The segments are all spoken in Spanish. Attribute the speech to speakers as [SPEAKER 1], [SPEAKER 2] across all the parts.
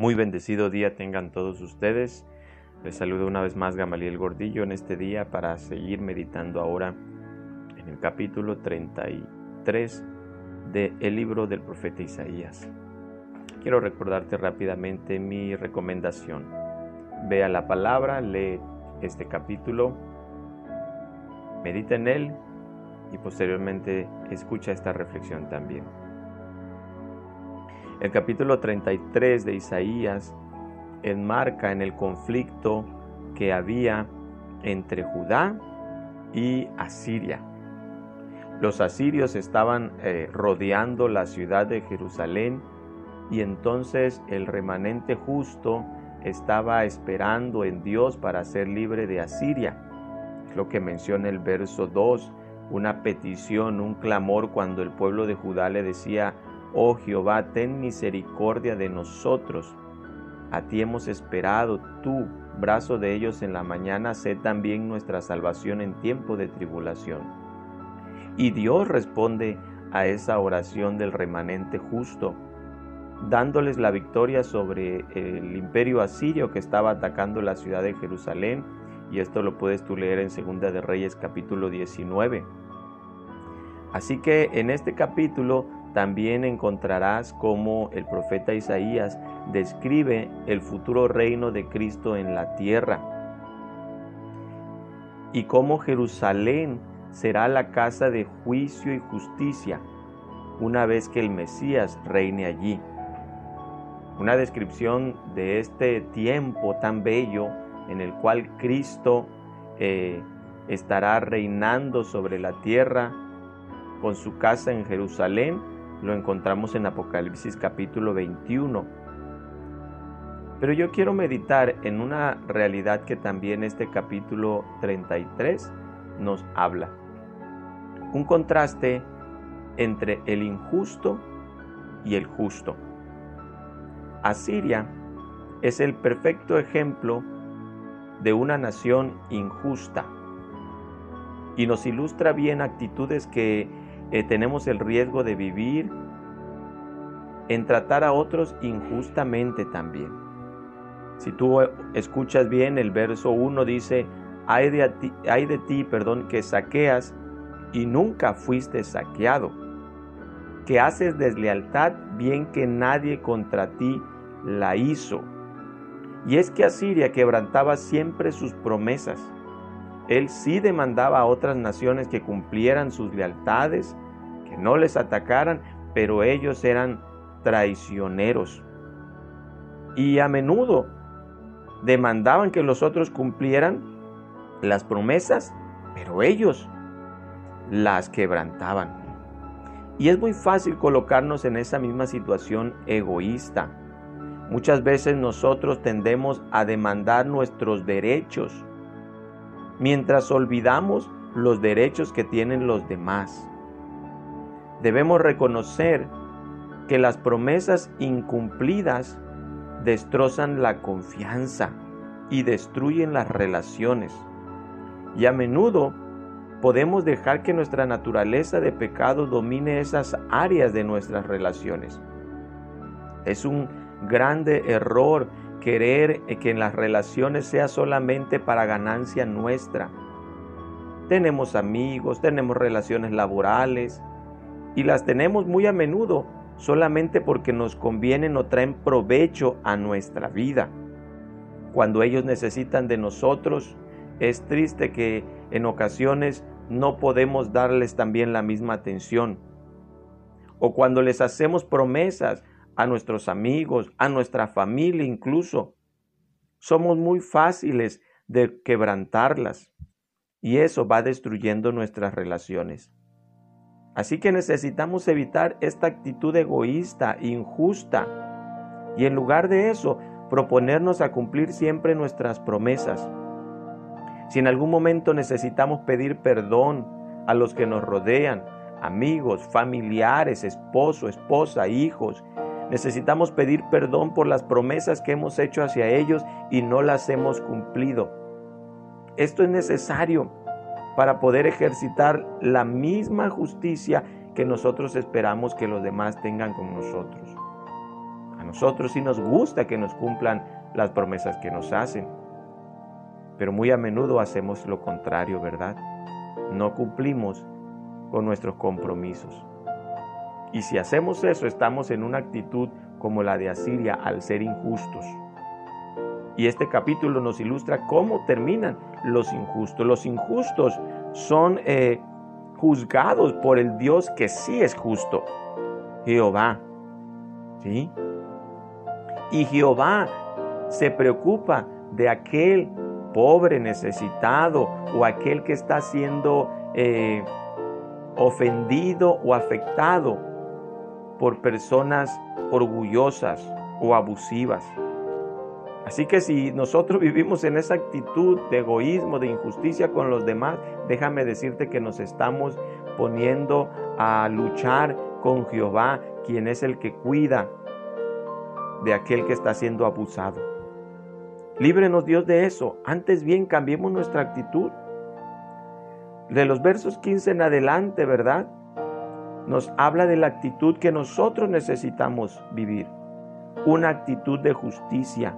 [SPEAKER 1] Muy bendecido día tengan todos ustedes. Les saludo una vez más Gamaliel Gordillo en este día para seguir meditando ahora en el capítulo 33 del libro del profeta Isaías. Quiero recordarte rápidamente mi recomendación. Vea la palabra, lee este capítulo, medita en él y posteriormente escucha esta reflexión también. El capítulo 33 de Isaías enmarca en el conflicto que había entre Judá y Asiria. Los asirios estaban eh, rodeando la ciudad de Jerusalén y entonces el remanente justo estaba esperando en Dios para ser libre de Asiria. Es lo que menciona el verso 2, una petición, un clamor cuando el pueblo de Judá le decía, Oh Jehová, ten misericordia de nosotros. A ti hemos esperado, tú, brazo de ellos en la mañana, sé también nuestra salvación en tiempo de tribulación. Y Dios responde a esa oración del remanente justo, dándoles la victoria sobre el imperio asirio que estaba atacando la ciudad de Jerusalén, y esto lo puedes tú leer en Segunda de Reyes capítulo 19. Así que en este capítulo también encontrarás cómo el profeta Isaías describe el futuro reino de Cristo en la tierra y cómo Jerusalén será la casa de juicio y justicia una vez que el Mesías reine allí. Una descripción de este tiempo tan bello en el cual Cristo eh, estará reinando sobre la tierra con su casa en Jerusalén lo encontramos en Apocalipsis capítulo 21. Pero yo quiero meditar en una realidad que también este capítulo 33 nos habla. Un contraste entre el injusto y el justo. Asiria es el perfecto ejemplo de una nación injusta y nos ilustra bien actitudes que eh, tenemos el riesgo de vivir en tratar a otros injustamente también. Si tú escuchas bien, el verso 1 dice, hay de, ti, hay de ti, perdón, que saqueas y nunca fuiste saqueado, que haces deslealtad bien que nadie contra ti la hizo. Y es que Asiria quebrantaba siempre sus promesas él sí demandaba a otras naciones que cumplieran sus lealtades, que no les atacaran, pero ellos eran traicioneros. Y a menudo demandaban que los otros cumplieran las promesas, pero ellos las quebrantaban. Y es muy fácil colocarnos en esa misma situación egoísta. Muchas veces nosotros tendemos a demandar nuestros derechos mientras olvidamos los derechos que tienen los demás. Debemos reconocer que las promesas incumplidas destrozan la confianza y destruyen las relaciones. Y a menudo podemos dejar que nuestra naturaleza de pecado domine esas áreas de nuestras relaciones. Es un grande error querer que en las relaciones sea solamente para ganancia nuestra. Tenemos amigos, tenemos relaciones laborales y las tenemos muy a menudo solamente porque nos convienen o traen provecho a nuestra vida. Cuando ellos necesitan de nosotros, es triste que en ocasiones no podemos darles también la misma atención. O cuando les hacemos promesas a nuestros amigos, a nuestra familia incluso. Somos muy fáciles de quebrantarlas y eso va destruyendo nuestras relaciones. Así que necesitamos evitar esta actitud egoísta, injusta, y en lugar de eso, proponernos a cumplir siempre nuestras promesas. Si en algún momento necesitamos pedir perdón a los que nos rodean, amigos, familiares, esposo, esposa, hijos, Necesitamos pedir perdón por las promesas que hemos hecho hacia ellos y no las hemos cumplido. Esto es necesario para poder ejercitar la misma justicia que nosotros esperamos que los demás tengan con nosotros. nosotros sí nos gusta que nos cumplan las promesas que nos hacen. Pero muy a menudo hacemos lo contrario, ¿verdad? No cumplimos con nuestros compromisos. Y si hacemos eso, estamos en una actitud como la de Asiria al ser injustos. Y este capítulo nos ilustra cómo terminan los injustos. Los injustos son eh, juzgados por el Dios que sí es justo, Jehová. ¿Sí? Y Jehová se preocupa de aquel pobre, necesitado o aquel que está siendo eh, ofendido o afectado por personas orgullosas o abusivas. Así que si nosotros vivimos en esa actitud de egoísmo, de injusticia con los demás, déjame decirte que nos estamos poniendo a luchar con Jehová, quien es el que cuida de aquel que está siendo abusado. Líbrenos Dios de eso. Antes bien, cambiemos nuestra actitud. De los versos 15 en adelante, ¿verdad? Nos habla de la actitud que nosotros necesitamos vivir. Una actitud de justicia,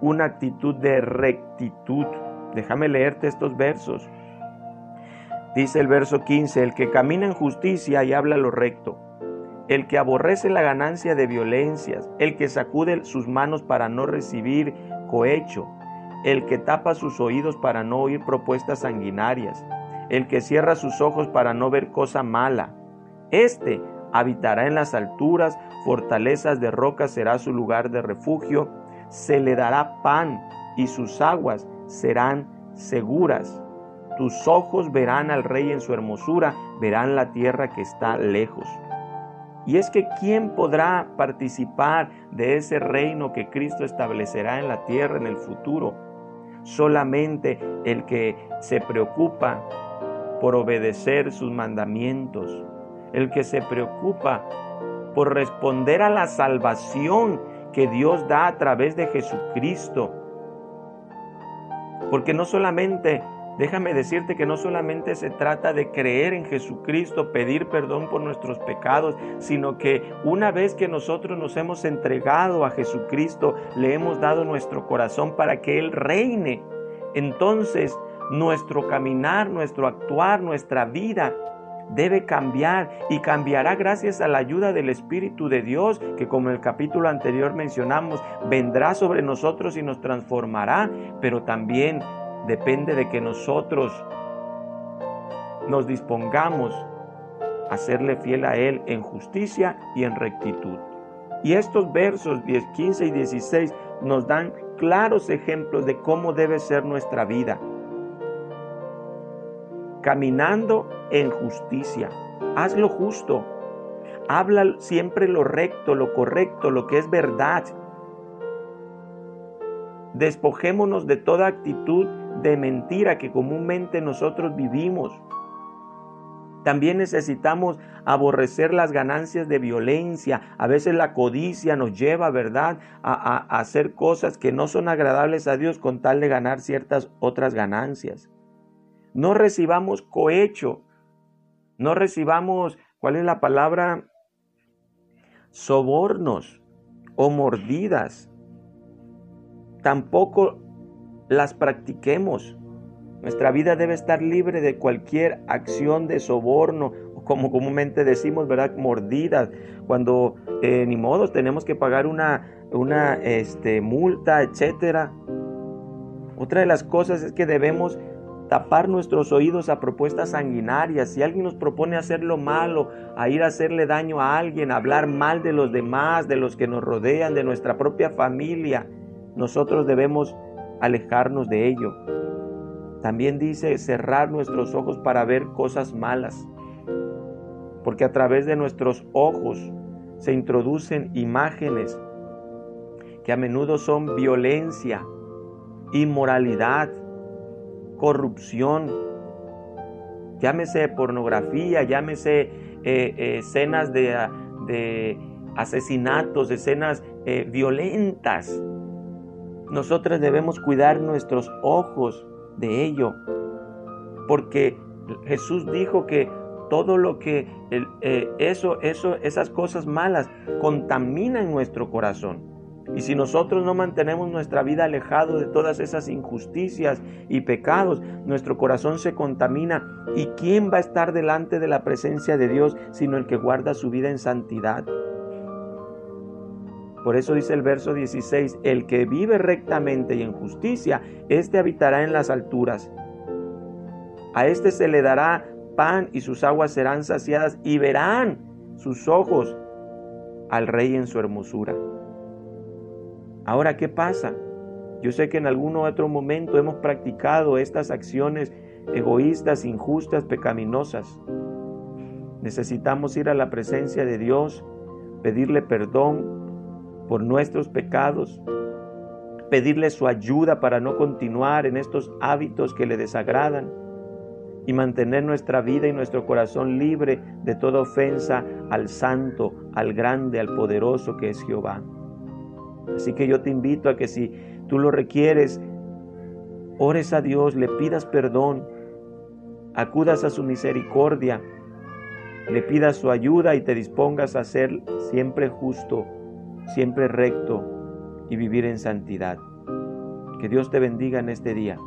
[SPEAKER 1] una actitud de rectitud. Déjame leerte estos versos. Dice el verso 15, el que camina en justicia y habla lo recto, el que aborrece la ganancia de violencias, el que sacude sus manos para no recibir cohecho, el que tapa sus oídos para no oír propuestas sanguinarias, el que cierra sus ojos para no ver cosa mala. Este habitará en las alturas, fortalezas de roca será su lugar de refugio, se le dará pan y sus aguas serán seguras. Tus ojos verán al rey en su hermosura, verán la tierra que está lejos. Y es que ¿quién podrá participar de ese reino que Cristo establecerá en la tierra en el futuro? Solamente el que se preocupa por obedecer sus mandamientos, el que se preocupa por responder a la salvación que Dios da a través de Jesucristo. Porque no solamente, déjame decirte que no solamente se trata de creer en Jesucristo, pedir perdón por nuestros pecados, sino que una vez que nosotros nos hemos entregado a Jesucristo, le hemos dado nuestro corazón para que Él reine. Entonces, nuestro caminar, nuestro actuar, nuestra vida debe cambiar y cambiará gracias a la ayuda del Espíritu de Dios que como en el capítulo anterior mencionamos, vendrá sobre nosotros y nos transformará, pero también depende de que nosotros nos dispongamos a serle fiel a Él en justicia y en rectitud. Y estos versos 10, 15 y 16 nos dan claros ejemplos de cómo debe ser nuestra vida caminando en justicia. Haz lo justo. Habla siempre lo recto, lo correcto, lo que es verdad. Despojémonos de toda actitud de mentira que comúnmente nosotros vivimos. También necesitamos aborrecer las ganancias de violencia. A veces la codicia nos lleva, ¿verdad?, a, a, hacer cosas que no son agradables a Dios con tal de ganar ciertas otras ganancias. No recibamos cohecho, no recibamos, ¿cuál es la palabra? Sobornos o mordidas. Tampoco las practiquemos. Nuestra vida debe estar libre de cualquier acción de soborno, como comúnmente decimos, ¿verdad? Mordidas. Cuando eh, ni modos tenemos que pagar una, una este, multa, etc. Otra de las cosas es que debemos tapar nuestros oídos a propuestas sanguinarias. Si alguien nos propone hacer lo malo, a ir a hacerle daño a alguien, a hablar mal de los demás, de los que nos rodean, de nuestra propia familia, nosotros debemos alejarnos de ello. También dice cerrar nuestros ojos para ver cosas malas, porque a través de nuestros ojos se introducen imágenes que a menudo son violencia, inmoralidad, corrupción, llámese pornografía, llámese eh, eh, escenas de, asesinatos, escenas eh, violentas. Nosotros debemos cuidar nuestros ojos de ello, porque Jesús dijo que todo lo que eso, eso, esas cosas malas contaminan nuestro corazón. Y si nosotros no mantenemos nuestra vida alejado de todas esas injusticias y pecados, nuestro corazón se contamina. ¿Y quién va a estar delante de la presencia de Dios sino el que guarda su vida en santidad? Por eso dice el verso 16, el que vive rectamente y en justicia, éste habitará en las alturas. A éste se le dará pan y sus aguas serán saciadas y verán sus ojos al rey en su hermosura. Ahora, ¿qué pasa? Yo sé que en algún otro momento hemos practicado estas acciones egoístas, injustas, pecaminosas. Necesitamos ir a la presencia de Dios, pedirle perdón por nuestros pecados, pedirle su ayuda para no continuar en estos hábitos que le desagradan y mantener nuestra vida y nuestro corazón libre de toda ofensa al santo, al grande, al poderoso que es Jehová. Así que yo te invito a que si tú lo requieres, ores a Dios, le pidas perdón, acudas a su misericordia, le pidas su ayuda y te dispongas a ser siempre justo, siempre recto y vivir en santidad. Que Dios te bendiga en este día.